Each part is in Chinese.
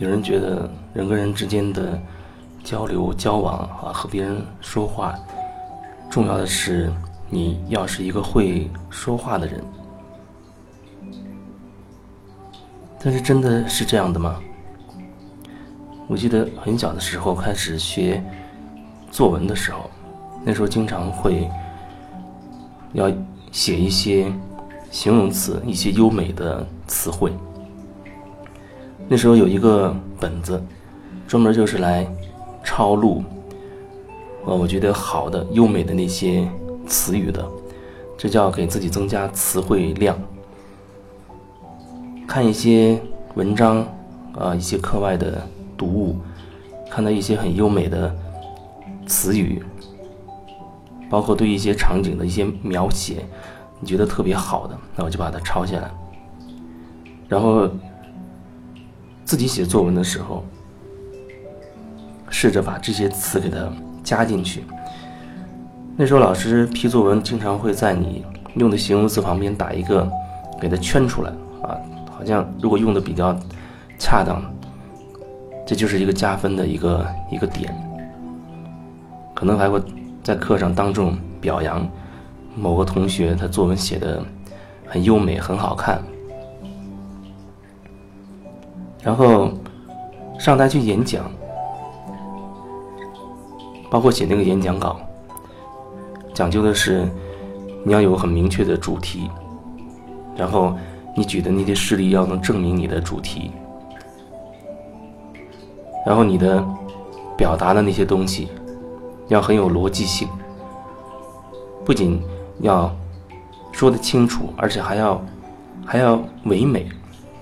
有人觉得人跟人之间的交流、交往啊，和别人说话，重要的是你要是一个会说话的人。但是真的是这样的吗？我记得很小的时候开始学作文的时候，那时候经常会要写一些形容词，一些优美的词汇。那时候有一个本子，专门就是来抄录，呃，我觉得好的、优美的那些词语的，这叫给自己增加词汇量。看一些文章，啊，一些课外的。读物，看到一些很优美的词语，包括对一些场景的一些描写，你觉得特别好的，那我就把它抄下来。然后自己写作文的时候，试着把这些词给它加进去。那时候老师批作文，经常会在你用的形容词旁边打一个，给它圈出来啊，好像如果用的比较恰当。这就是一个加分的一个一个点，可能还会在课上当众表扬某个同学，他作文写的很优美，很好看。然后上台去演讲，包括写那个演讲稿，讲究的是你要有很明确的主题，然后你举的那些事例要能证明你的主题。然后你的表达的那些东西要很有逻辑性，不仅要说得清楚，而且还要还要唯美，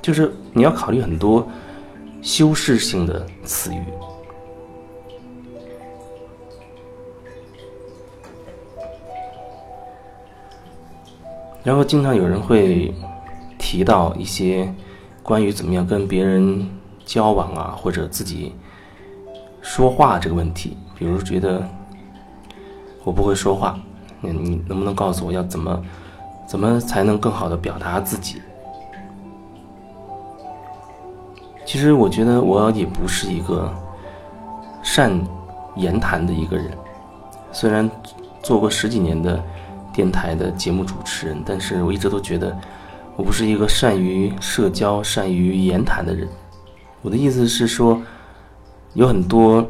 就是你要考虑很多修饰性的词语。然后经常有人会提到一些关于怎么样跟别人。交往啊，或者自己说话这个问题，比如觉得我不会说话，你你能不能告诉我要怎么怎么才能更好的表达自己？其实我觉得我也不是一个善言谈的一个人，虽然做过十几年的电台的节目主持人，但是我一直都觉得我不是一个善于社交、善于言谈的人。我的意思是说，有很多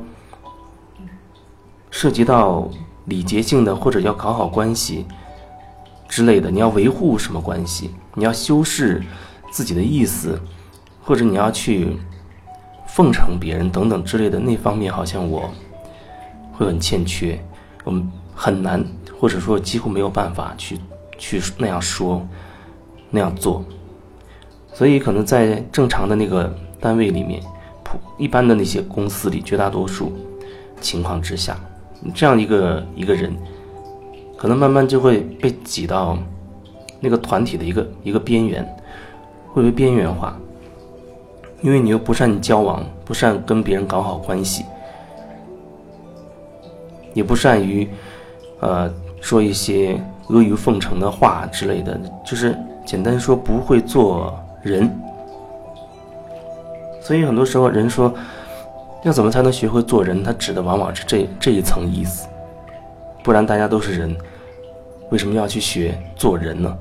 涉及到礼节性的，或者要搞好关系之类的，你要维护什么关系？你要修饰自己的意思，或者你要去奉承别人等等之类的，那方面好像我会很欠缺，我们很难，或者说几乎没有办法去去那样说那样做，所以可能在正常的那个。单位里面，普一般的那些公司里，绝大多数情况之下，这样一个一个人，可能慢慢就会被挤到那个团体的一个一个边缘，会被边缘化，因为你又不善交往，不善跟别人搞好关系，也不善于呃说一些阿谀奉承的话之类的，就是简单说不会做人。所以很多时候，人说要怎么才能学会做人？他指的往往是这这一层意思。不然大家都是人，为什么要去学做人呢？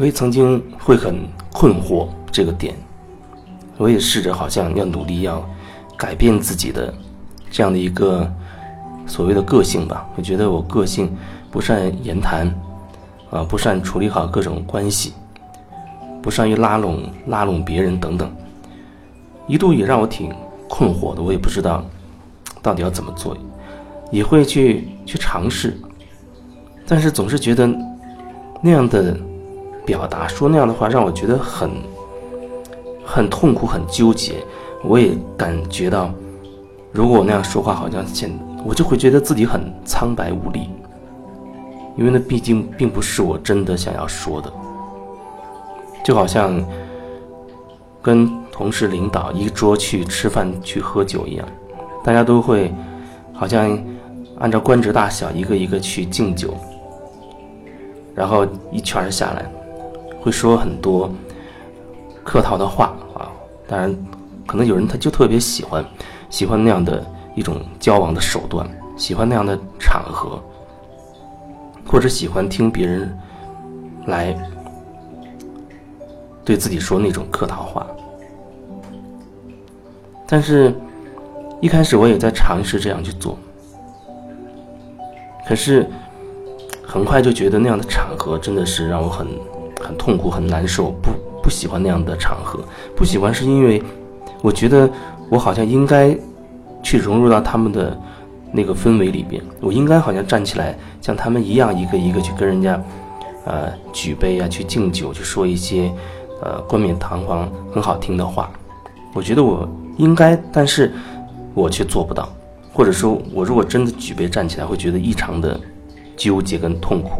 我也曾经会很困惑这个点，我也试着好像要努力要改变自己的这样的一个所谓的个性吧。我觉得我个性不善言谈。啊，不善处理好各种关系，不善于拉拢拉拢别人等等，一度也让我挺困惑的。我也不知道到底要怎么做，也会去去尝试，但是总是觉得那样的表达说那样的话，让我觉得很很痛苦、很纠结。我也感觉到，如果我那样说话，好像现我就会觉得自己很苍白无力。因为那毕竟并不是我真的想要说的，就好像跟同事、领导一桌去吃饭、去喝酒一样，大家都会好像按照官职大小一个一个去敬酒，然后一圈下来，会说很多客套的话啊。当然，可能有人他就特别喜欢，喜欢那样的一种交往的手段，喜欢那样的场合，或者喜欢听别人来对自己说那种客套话。但是，一开始我也在尝试这样去做，可是很快就觉得那样的场合真的是让我很很痛苦、很难受，不。不喜欢那样的场合，不喜欢是因为我觉得我好像应该去融入到他们的那个氛围里边，我应该好像站起来像他们一样，一个一个去跟人家呃举杯啊，去敬酒，去说一些呃冠冕堂皇、很好听的话。我觉得我应该，但是我却做不到，或者说，我如果真的举杯站起来，会觉得异常的纠结跟痛苦。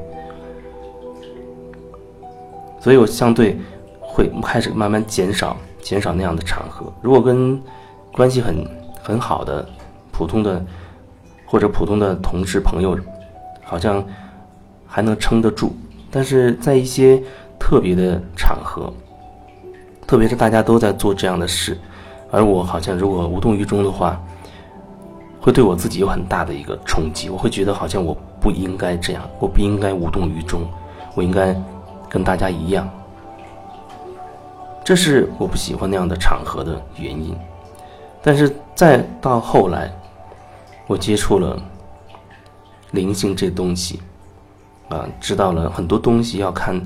所以我相对。会开始慢慢减少，减少那样的场合。如果跟关系很很好的普通的或者普通的同事朋友，好像还能撑得住。但是在一些特别的场合，特别是大家都在做这样的事，而我好像如果无动于衷的话，会对我自己有很大的一个冲击。我会觉得好像我不应该这样，我不应该无动于衷，我应该跟大家一样。这是我不喜欢那样的场合的原因，但是再到后来，我接触了灵性这东西，啊，知道了很多东西要看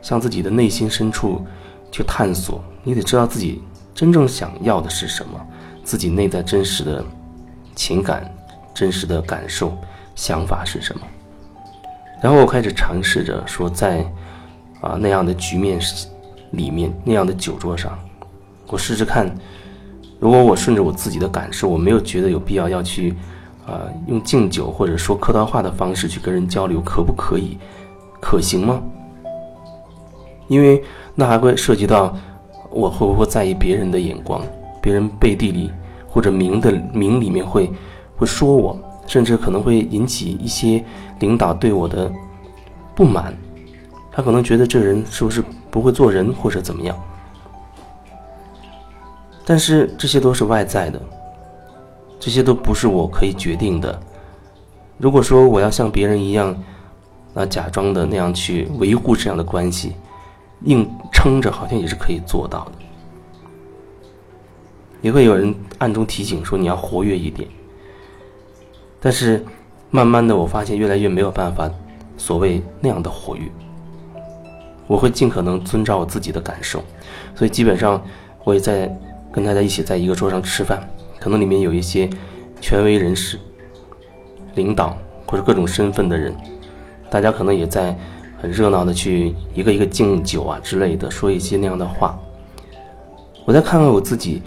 向自己的内心深处去探索，你得知道自己真正想要的是什么，自己内在真实的情感、真实的感受、想法是什么。然后我开始尝试着说，在啊那样的局面。里面那样的酒桌上，我试试看，如果我顺着我自己的感受，我没有觉得有必要要去，啊，用敬酒或者说客套话的方式去跟人交流，可不可以？可行吗？因为那还会涉及到我会不会在意别人的眼光，别人背地里或者明的明里面会会说我，甚至可能会引起一些领导对我的不满，他可能觉得这人是不是？不会做人或者怎么样，但是这些都是外在的，这些都不是我可以决定的。如果说我要像别人一样，啊，假装的那样去维护这样的关系，硬撑着好像也是可以做到的。也会有人暗中提醒说你要活跃一点，但是慢慢的我发现越来越没有办法，所谓那样的活跃。我会尽可能遵照我自己的感受，所以基本上我也在跟大家一起在一个桌上吃饭，可能里面有一些权威人士、领导或者各种身份的人，大家可能也在很热闹的去一个一个敬酒啊之类的，说一些那样的话。我再看看我自己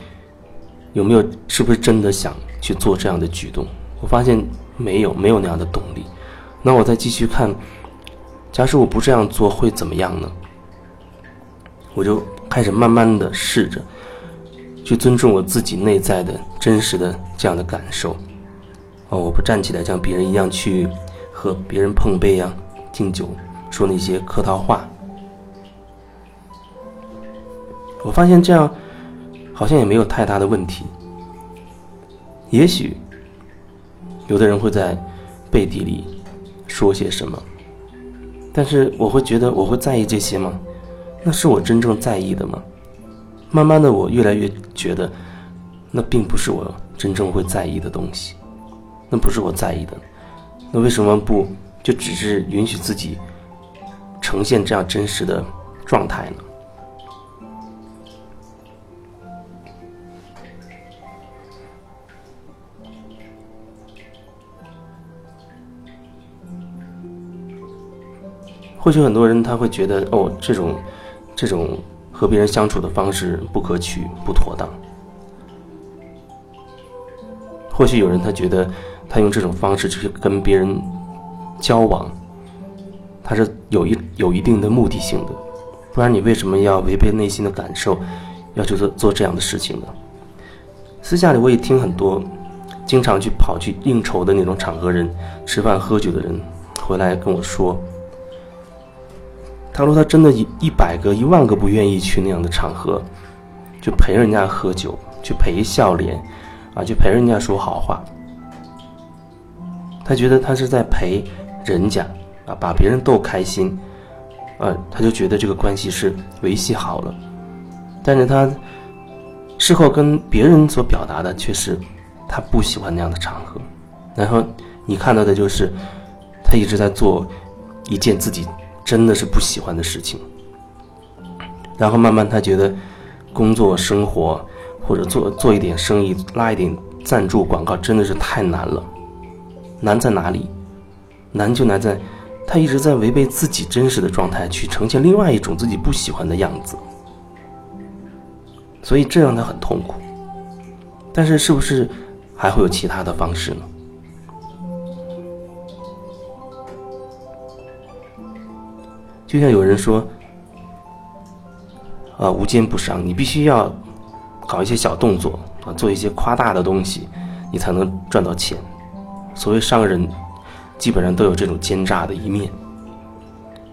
有没有是不是真的想去做这样的举动，我发现没有，没有那样的动力。那我再继续看。假使我不这样做会怎么样呢？我就开始慢慢的试着去尊重我自己内在的真实的这样的感受。哦，我不站起来像别人一样去和别人碰杯呀、敬酒，说那些客套话。我发现这样好像也没有太大的问题。也许有的人会在背地里说些什么。但是我会觉得我会在意这些吗？那是我真正在意的吗？慢慢的，我越来越觉得，那并不是我真正会在意的东西，那不是我在意的。那为什么不就只是允许自己呈现这样真实的状态呢？或许很多人他会觉得哦，这种，这种和别人相处的方式不可取、不妥当。或许有人他觉得他用这种方式去跟别人交往，他是有一有一定的目的性的，不然你为什么要违背内心的感受，要去做做这样的事情呢？私下里我也听很多经常去跑去应酬的那种场合人，吃饭喝酒的人回来跟我说。他说他真的一一百个、一万个不愿意去那样的场合，就陪人家喝酒，去陪笑脸，啊，去陪人家说好话。他觉得他是在陪人家，啊，把别人逗开心，啊，他就觉得这个关系是维系好了。但是他事后跟别人所表达的却是，他不喜欢那样的场合。然后你看到的就是他一直在做一件自己真的是不喜欢的事情。然后慢慢他觉得工作生活或者做做一点生意拉一点赞助广告真的是太难了。难在哪里？难就难在，他一直在违背自己真实的状态，去呈现另外一种自己不喜欢的样子，所以这让他很痛苦。但是，是不是还会有其他的方式呢？就像有人说，啊，无奸不商，你必须要搞一些小动作啊，做一些夸大的东西，你才能赚到钱。所谓商人，基本上都有这种奸诈的一面。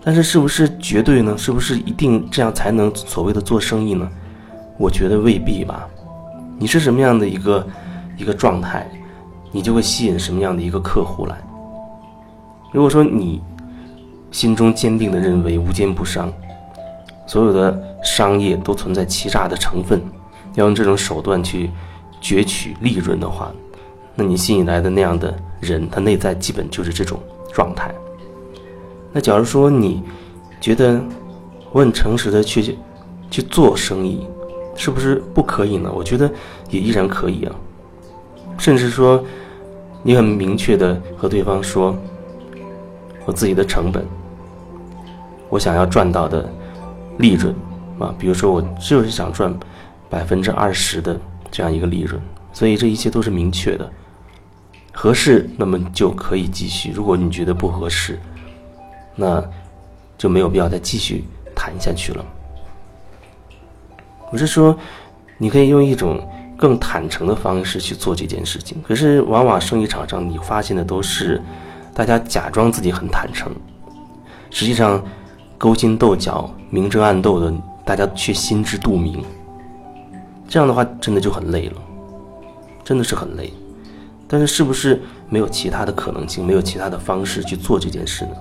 但是，是不是绝对呢？是不是一定这样才能所谓的做生意呢？我觉得未必吧。你是什么样的一个一个状态，你就会吸引什么样的一个客户来。如果说你心中坚定的认为无奸不商，所有的商业都存在欺诈的成分，要用这种手段去攫取利润的话，那你吸引来的那样的人，他内在基本就是这种状态。那假如说你觉得我很诚实的去去做生意，是不是不可以呢？我觉得也依然可以啊。甚至说，你很明确的和对方说，我自己的成本，我想要赚到的利润啊，比如说我就是想赚百分之二十的这样一个利润，所以这一切都是明确的。合适，那么就可以继续；如果你觉得不合适，那就没有必要再继续谈下去了。我是说，你可以用一种更坦诚的方式去做这件事情。可是，往往生意场上你发现的都是大家假装自己很坦诚，实际上勾心斗角、明争暗斗的，大家却心知肚明。这样的话，真的就很累了，真的是很累。但是，是不是没有其他的可能性，没有其他的方式去做这件事呢？